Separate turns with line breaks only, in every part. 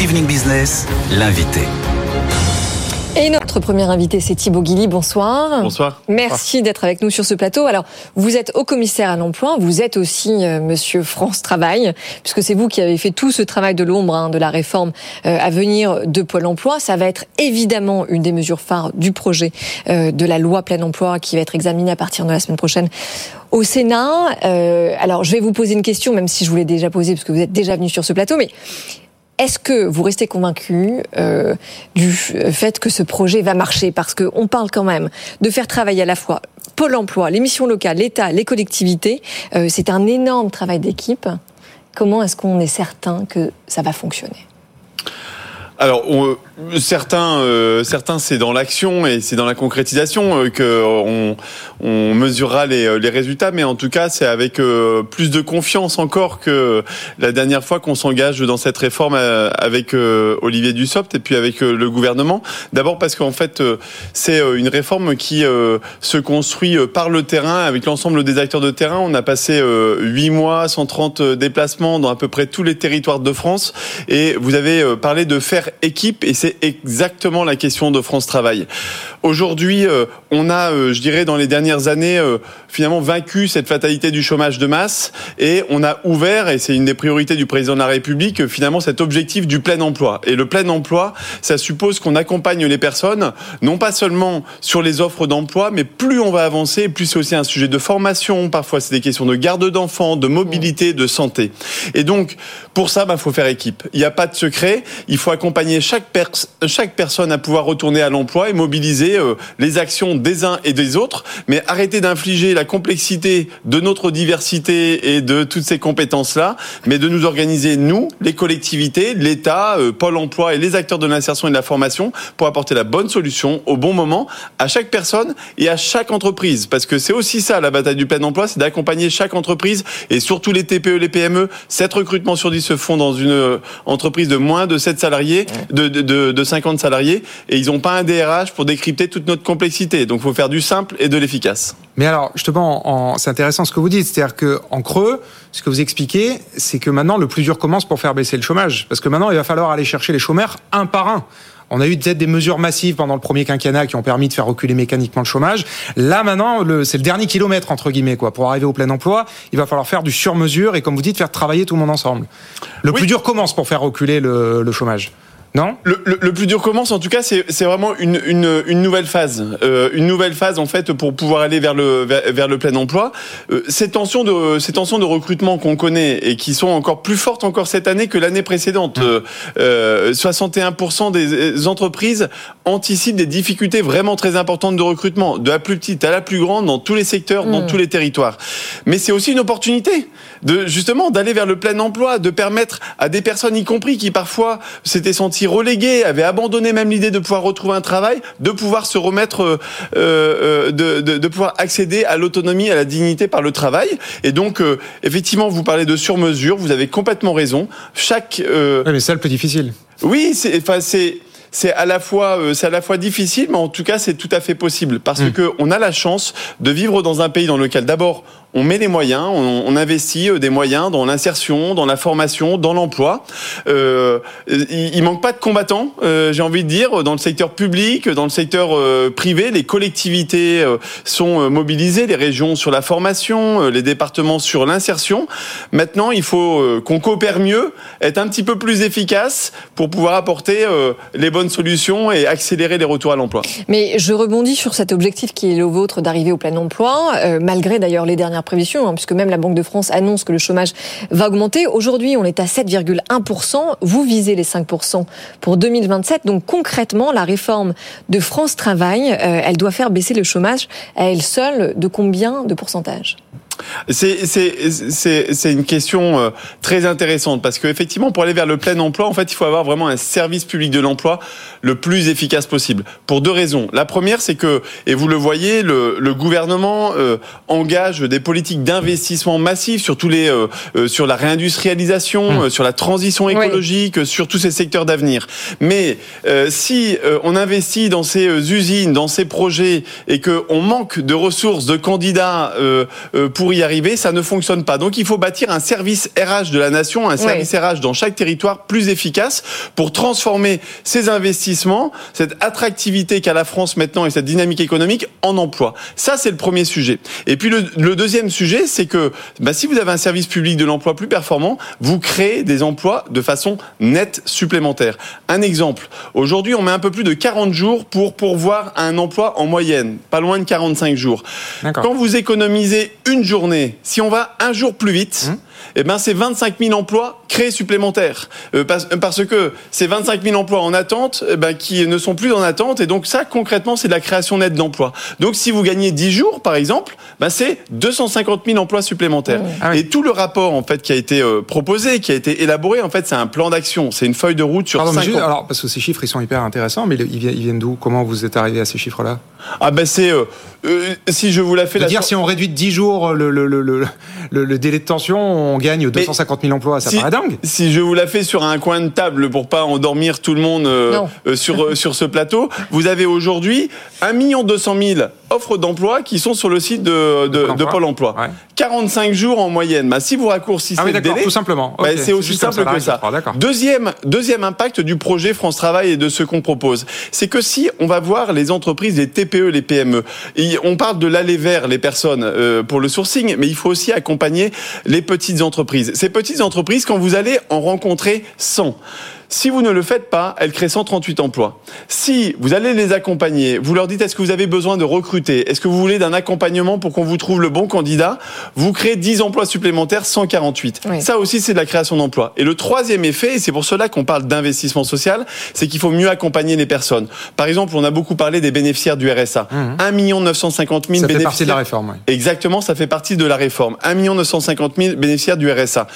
Good Evening Business, l'invité.
Et notre premier invité, c'est Thibaut Guilly. Bonsoir.
Bonsoir.
Merci d'être avec nous sur ce plateau. Alors, vous êtes au commissaire à l'emploi, vous êtes aussi euh, Monsieur France Travail, puisque c'est vous qui avez fait tout ce travail de l'ombre hein, de la réforme euh, à venir de Pôle Emploi. Ça va être évidemment une des mesures phares du projet euh, de la loi plein emploi qui va être examinée à partir de la semaine prochaine au Sénat. alors, je vais vous poser une question, même si je vous l'ai déjà posée, parce que vous êtes déjà venu sur ce plateau, mais est-ce que vous restez convaincu euh, du fait que ce projet va marcher? Parce qu'on parle quand même de faire travailler à la fois Pôle emploi, les missions locales, l'État, les collectivités. Euh, c'est un énorme travail d'équipe. Comment est-ce qu'on est certain que ça va fonctionner?
Alors, certains, euh, certains, c'est dans l'action et c'est dans la concrétisation euh, que on, on, mesurera les, les, résultats. Mais en tout cas, c'est avec euh, plus de confiance encore que la dernière fois qu'on s'engage dans cette réforme avec Olivier Dussopt et puis avec le gouvernement. D'abord parce qu'en fait, c'est une réforme qui se construit par le terrain avec l'ensemble des acteurs de terrain. On a passé huit mois, 130 déplacements dans à peu près tous les territoires de France. Et vous avez parlé de faire équipe et c'est exactement la question de France Travail. Aujourd'hui, euh, on a, euh, je dirais, dans les dernières années, euh, finalement vaincu cette fatalité du chômage de masse et on a ouvert, et c'est une des priorités du président de la République, finalement cet objectif du plein emploi. Et le plein emploi, ça suppose qu'on accompagne les personnes, non pas seulement sur les offres d'emploi, mais plus on va avancer, plus c'est aussi un sujet de formation, parfois c'est des questions de garde d'enfants, de mobilité, de santé. Et donc, pour ça, il bah, faut faire équipe. Il n'y a pas de secret, il faut accompagner chaque, chaque personne à pouvoir retourner à l'emploi et mobiliser euh, les actions des uns et des autres, mais arrêter d'infliger la complexité de notre diversité et de toutes ces compétences-là, mais de nous organiser, nous, les collectivités, l'État, euh, Pôle emploi et les acteurs de l'insertion et de la formation pour apporter la bonne solution au bon moment à chaque personne et à chaque entreprise. Parce que c'est aussi ça, la bataille du plein emploi, c'est d'accompagner chaque entreprise et surtout les TPE, les PME. 7 recrutements sur 10 se font dans une euh, entreprise de moins de 7 salariés, de, de, de 50 salariés, et ils n'ont pas un DRH pour décrypter toute notre complexité. Donc il faut faire du simple et de l'efficace.
Mais alors, justement, c'est intéressant ce que vous dites. C'est-à-dire qu'en creux, ce que vous expliquez, c'est que maintenant, le plus dur commence pour faire baisser le chômage. Parce que maintenant, il va falloir aller chercher les chômeurs un par un. On a eu peut-être des mesures massives pendant le premier quinquennat qui ont permis de faire reculer mécaniquement le chômage. Là, maintenant, c'est le dernier kilomètre, entre guillemets, quoi. Pour arriver au plein emploi, il va falloir faire du sur-mesure et, comme vous dites, faire travailler tout le monde ensemble. Le plus dur commence pour faire reculer le chômage. Non
le, le, plus dur commence, en tout cas, c'est vraiment une, une, une, nouvelle phase. Euh, une nouvelle phase, en fait, pour pouvoir aller vers le, vers, le plein emploi. Euh, ces, tensions de, ces tensions de recrutement qu'on connaît et qui sont encore plus fortes encore cette année que l'année précédente. Mmh. Euh, 61% des entreprises anticipent des difficultés vraiment très importantes de recrutement, de la plus petite à la plus grande, dans tous les secteurs, dans mmh. tous les territoires. Mais c'est aussi une opportunité de justement d'aller vers le plein emploi, de permettre à des personnes, y compris qui parfois s'étaient senties relégués, avaient abandonné même l'idée de pouvoir retrouver un travail, de pouvoir se remettre, euh, euh, de, de, de, pouvoir accéder à l'autonomie, à la dignité par le travail. Et donc, euh, effectivement, vous parlez de sur-mesure, vous avez complètement raison. Chaque...
Euh... mais c'est le plus difficile.
Oui, c'est... Enfin, c'est c'est à la fois c'est à la fois difficile mais en tout cas c'est tout à fait possible parce mmh. que on a la chance de vivre dans un pays dans lequel d'abord on met les moyens, on, investit euh, des moyens dans l'insertion, dans la formation, dans l'emploi. Euh, il, il, manque pas de combattants, euh, j'ai envie de dire, dans le secteur public, dans le secteur privé. Les collectivités sont mobilisées, les régions sur la formation, les départements sur l'insertion. Maintenant, il faut qu'on coopère mieux, être un petit peu plus efficace pour pouvoir apporter les bonnes solutions et accélérer les retours à l'emploi.
Mais je rebondis sur cet objectif qui est le vôtre d'arriver au plein emploi, malgré d'ailleurs les dernières prévision, hein, puisque même la Banque de France annonce que le chômage va augmenter. Aujourd'hui, on est à 7,1%. Vous visez les 5% pour 2027. Donc concrètement, la réforme de France Travail, euh, elle doit faire baisser le chômage à elle seule de combien de pourcentage?
C'est une question euh, très intéressante parce qu'effectivement, pour aller vers le plein emploi, en fait, il faut avoir vraiment un service public de l'emploi le plus efficace possible. Pour deux raisons. La première, c'est que, et vous le voyez, le, le gouvernement euh, engage des politiques d'investissement massifs sur tous les, euh, sur la réindustrialisation, mmh. sur la transition écologique, sur tous ces secteurs d'avenir. Mais si on investit dans ces usines, dans ces projets, et que on manque de ressources, de candidats pour pour y arriver, ça ne fonctionne pas. Donc il faut bâtir un service RH de la nation, un service RH dans chaque territoire plus efficace pour transformer ces investissements, cette attractivité qu'a la France maintenant et cette dynamique économique en emploi. Ça, c'est le premier sujet. Et puis le, deuxième sujet, c'est que bah, si vous avez un service public de l'emploi plus performant, vous créez des emplois de façon nette supplémentaire. Un exemple, aujourd'hui, on met un peu plus de 40 jours pour pourvoir un emploi en moyenne, pas loin de 45 jours. Quand vous économisez une journée, si on va un jour plus vite, hum eh ben c'est 25 000 emplois créés supplémentaires. Euh, parce, que ces 25 000 emplois en attente, eh ben, qui ne sont plus en attente, et donc ça concrètement c'est de la création nette d'emplois. Donc si vous gagnez 10 jours par exemple, ben, c'est 250 000 emplois supplémentaires. Ah et tout le rapport en fait qui a été euh, proposé, qui a été élaboré, en fait c'est un plan d'action, c'est une feuille de route sur 5 ans.
Alors parce que ces chiffres ils sont hyper intéressants, mais ils viennent d'où? Comment vous êtes arrivé à ces chiffres-là?
Ah ben c'est euh, si je vous la fais.
De dire si on réduit de 10 jours le, le, le, le, le délai de tension, on gagne 250 000 emplois, ça paraît dingue.
Si je vous la fais sur un coin de table pour pas endormir tout le monde euh, euh, sur euh, sur ce plateau, vous avez aujourd'hui 1 200 000 offres d'emploi qui sont sur le site de, de, Pôle Emploi. 45 jours en moyenne. Bah, si vous raccourcissez ah
le
délai,
tout simplement.
Bah, c'est aussi simple que ça. deuxième deuxième impact du projet France Travail et de ce qu'on propose, c'est que si on va voir les entreprises, les TPE, les PME, et on parle de l'aller vers les personnes pour le sourcing, mais il faut aussi accompagner les petites entreprises. Ces petites entreprises, quand vous allez en rencontrer 100, si vous ne le faites pas, elles créent 138 emplois. Si vous allez les accompagner, vous leur dites est-ce que vous avez besoin de recruter? Est-ce que vous voulez d'un accompagnement pour qu'on vous trouve le bon candidat? Vous créez 10 emplois supplémentaires, 148. Ça aussi, c'est de la création d'emplois. Et le troisième effet, et c'est pour cela qu'on parle d'investissement social, c'est qu'il faut mieux accompagner les personnes. Par exemple, on a beaucoup parlé des bénéficiaires du RSA. 1 950 000 bénéficiaires. Ça fait
partie de la réforme.
Exactement, ça fait partie de la réforme. 1 950 000 bénéficiaires du RSA.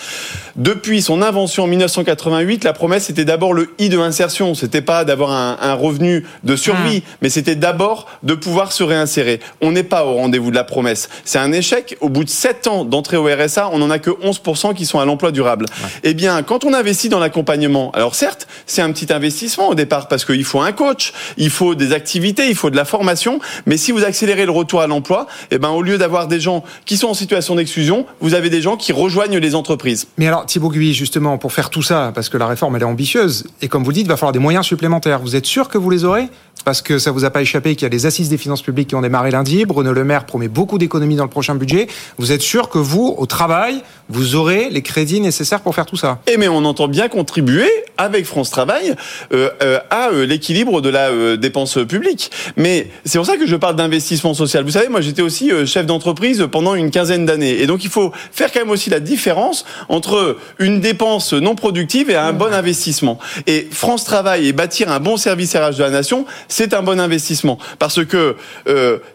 Depuis son invention en 1988, la promesse était d'abord le i de l'insertion. C'était pas d'avoir un, revenu de survie, mmh. mais c'était d'abord de pouvoir se réinsérer. On n'est pas au rendez-vous de la promesse. C'est un échec. Au bout de 7 ans d'entrée au RSA, on n'en a que 11% qui sont à l'emploi durable. Eh bien, quand on investit dans l'accompagnement, alors certes, c'est un petit investissement au départ parce qu'il faut un coach, il faut des activités, il faut de la formation, mais si vous accélérez le retour à l'emploi, eh ben, au lieu d'avoir des gens qui sont en situation d'exclusion, vous avez des gens qui rejoignent les entreprises.
Mais alors, Thibaut Gui, justement, pour faire tout ça, parce que la réforme, elle est ambitieuse, et comme vous dites, il va falloir des moyens supplémentaires. Vous êtes sûr que vous les aurez? Parce que ça vous a pas échappé qu'il y a les assises des finances publiques qui ont démarré lundi. Bruno Le Maire promet beaucoup d'économies dans le prochain budget. Vous êtes sûr que vous, au travail, vous aurez les crédits nécessaires pour faire tout ça?
Eh mais on entend bien contribuer avec France Travail euh, euh, à euh, l'équilibre de la dépense publique. Mais c'est pour ça que je parle d'investissement social. Vous savez, moi j'étais aussi chef d'entreprise pendant une quinzaine d'années, et donc il faut faire quand même aussi la différence entre une dépense non productive et un bon investissement. Et France Travail et bâtir un bon service RH de la nation, c'est un bon investissement. Parce que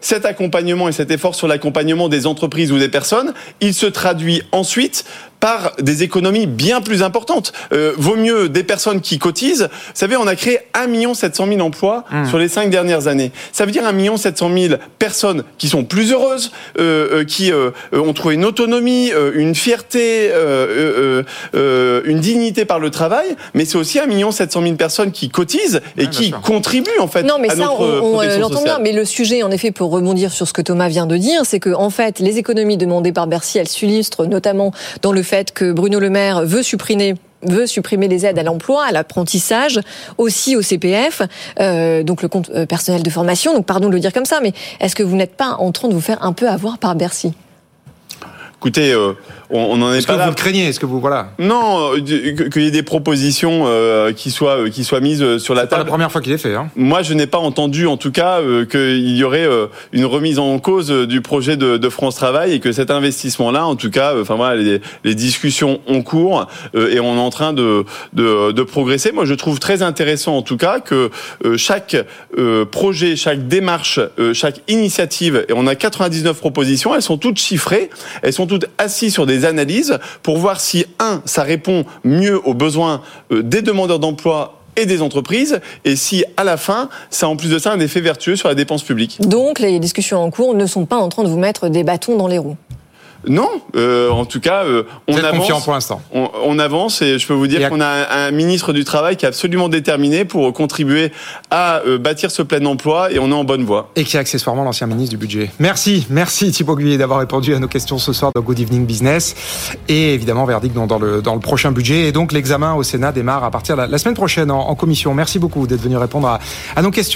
cet accompagnement et cet effort sur l'accompagnement des entreprises ou des personnes, il se traduit ensuite par des économies bien plus importantes. Euh, vaut mieux des personnes qui cotisent. Vous savez, on a créé 1 700 000 emplois mmh. sur les cinq dernières années. Ça veut dire 1 700 000 personnes qui sont plus heureuses, euh, euh qui euh, ont trouvé une autonomie, euh, une fierté, une dignité par le travail. Mais c'est aussi 1 700 000 personnes qui cotisent et qui contribuent en fait
non, mais
à
ça,
notre
on, on l'entend bien. Mais le sujet, en effet, pour rebondir sur ce que Thomas vient de dire, c'est que en fait, les économies demandées par Bercy, elles s'illustrent notamment dans le fait que Bruno Le Maire veut supprimer les aides à l'emploi, à l'apprentissage, aussi au CPF, euh, donc le compte euh, personnel de formation. Donc pardon de le dire comme ça, mais est-ce que vous n'êtes pas en train de vous faire un peu avoir par Bercy?
Écoutez, euh, on n'en est,
pas
que
là. Vous le craignez? Est-ce que vous voilà
Non, euh, qu'il y ait des propositions euh, qui soient qui soient mises sur la table.
C'est la première fois qu'il est fait. Hein.
Moi, je n'ai pas entendu, en tout cas, qu'il y aurait une remise en cause du projet de, de France Travail et que cet investissement-là, en tout cas, enfin voilà, les, les, discussions ont cours et on est en train de, de, de progresser. Moi, je trouve très intéressant, en tout cas, que chaque projet, chaque démarche, chaque initiative, et on a 99 propositions, elles sont toutes chiffrées, elles sont toutes assis sur des analyses pour voir si, un, ça répond mieux aux besoins euh, des demandeurs d'emploi et des entreprises, et si à la fin, ça a en plus de ça un effet vertueux sur la dépense publique.
Donc les discussions en cours ne sont pas en train de vous mettre des bâtons dans les roues
Non, euh, en tout cas, euh, on
êtes
avance.
confiant pour l'instant.
On, on avance et je peux vous dire qu'on a un, un ministre du travail qui est absolument déterminé pour contribuer à euh, bâtir ce plein emploi et on est en bonne voie.
Et qui est accessoirement l'ancien ministre du budget. Merci, merci Thibaut Guyet d'avoir répondu à nos questions ce soir dans Good Evening Business. Et évidemment, verdict dans, dans le, dans le prochain budget. Et donc, l'examen au Sénat démarre à partir de la, la semaine prochaine en, en commission. Merci beaucoup d'être venu répondre à, à nos questions.